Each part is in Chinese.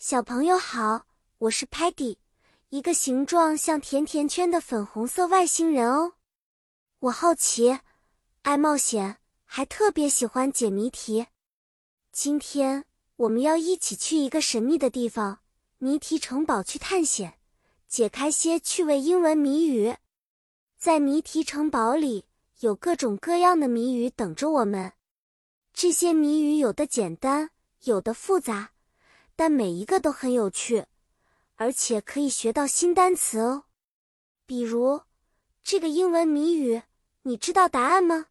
小朋友好，我是 Patty，一个形状像甜甜圈的粉红色外星人哦。我好奇，爱冒险，还特别喜欢解谜题。今天我们要一起去一个神秘的地方——谜题城堡去探险，解开些趣味英文谜语。在谜题城堡里，有各种各样的谜语等着我们。这些谜语有的简单，有的复杂。但每一个都很有趣，而且可以学到新单词哦。比如这个英文谜语，你知道答案吗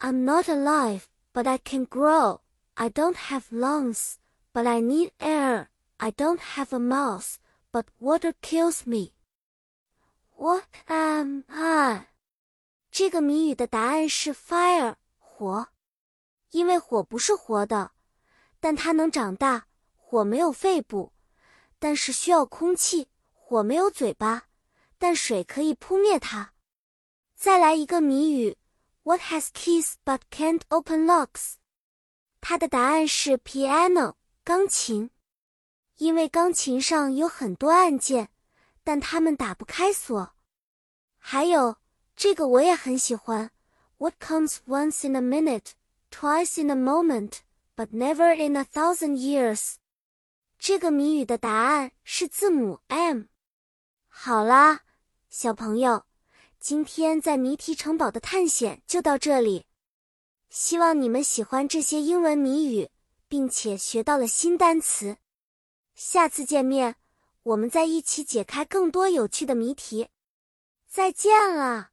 ？I'm not alive, but I can grow. I don't have lungs, but I need air. I don't have a mouth, but water kills me. What am I？这个谜语的答案是 fire，火，因为火不是活的，但它能长大。火没有肺部，但是需要空气；火没有嘴巴，但水可以扑灭它。再来一个谜语：What has keys but can't open locks？它的答案是 piano，钢琴，因为钢琴上有很多按键，但它们打不开锁。还有这个我也很喜欢：What comes once in a minute, twice in a moment, but never in a thousand years？这个谜语的答案是字母 M。好啦，小朋友，今天在谜题城堡的探险就到这里。希望你们喜欢这些英文谜语，并且学到了新单词。下次见面，我们再一起解开更多有趣的谜题。再见了。